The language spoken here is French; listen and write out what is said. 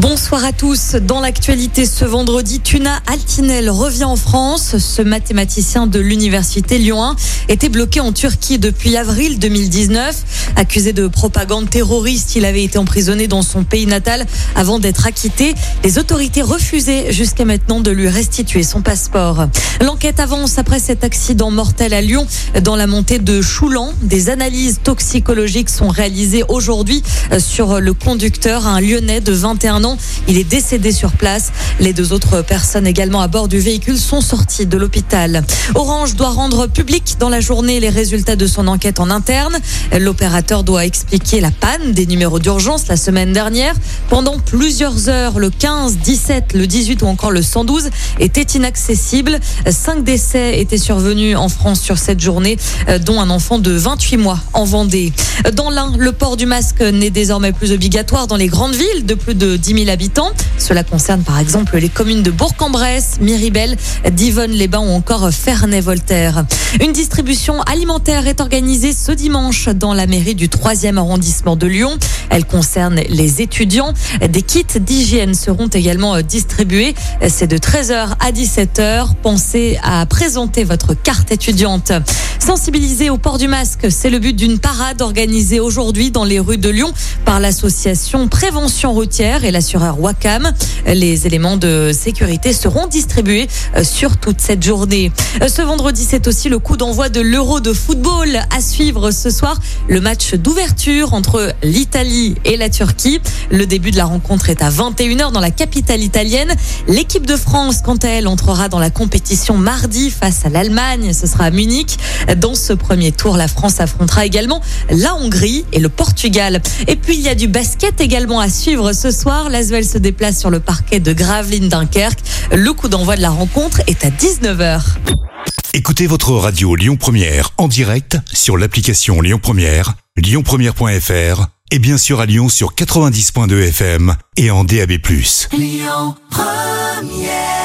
Bonsoir à tous. Dans l'actualité ce vendredi, Tuna Altinel revient en France. Ce mathématicien de l'université Lyon 1 était bloqué en Turquie depuis avril 2019. Accusé de propagande terroriste, il avait été emprisonné dans son pays natal avant d'être acquitté. Les autorités refusaient jusqu'à maintenant de lui restituer son passeport. L'enquête avance après cet accident mortel à Lyon dans la montée de Choulan. Des analyses toxicologiques sont réalisées aujourd'hui sur le conducteur, un Lyonnais de 21 ans. Il est décédé sur place. Les deux autres personnes également à bord du véhicule sont sorties de l'hôpital. Orange doit rendre public dans la journée les résultats de son enquête en interne. L'opérateur doit expliquer la panne des numéros d'urgence la semaine dernière. Pendant plusieurs heures, le 15, 17, le 18 ou encore le 112 étaient inaccessibles. Cinq décès étaient survenus en France sur cette journée, dont un enfant de 28 mois en Vendée. Dans l'un, le port du masque n'est désormais plus obligatoire dans les grandes villes de plus de 10 000 habitants. Cela concerne par exemple les communes de Bourg-en-Bresse, Miribel, Divonne-les-Bains ou encore Ferney-Voltaire. Une distribution alimentaire est organisée ce dimanche dans la mairie du 3e arrondissement de Lyon. Elle concerne les étudiants. Des kits d'hygiène seront également distribués. C'est de 13h à 17h. Pensez à présenter votre carte étudiante. Sensibiliser au port du masque, c'est le but d'une parade organisée aujourd'hui dans les rues de Lyon par l'association Prévention routière et l'assureur Wacam. Les éléments de sécurité seront distribués sur toute cette journée. Ce vendredi, c'est aussi le coup d'envoi de l'Euro de football à suivre ce soir. Le match d'ouverture entre l'Italie et la Turquie. Le début de la rencontre est à 21h dans la capitale italienne. L'équipe de France, quant à elle, entrera dans la compétition mardi face à l'Allemagne. Ce sera à Munich. Dans ce premier tour, la France affrontera également la Hongrie et le Portugal. Et puis, il y a du basket également à suivre ce soir. L'Asvel se déplace sur le parquet de Gravelines Dunkerque. Le coup d'envoi de la rencontre est à 19h. Écoutez votre radio Lyon Première en direct sur l'application Lyon Première, lyonpremière.fr et bien sûr à Lyon sur 90.2 FM et en DAB+. Lyon Première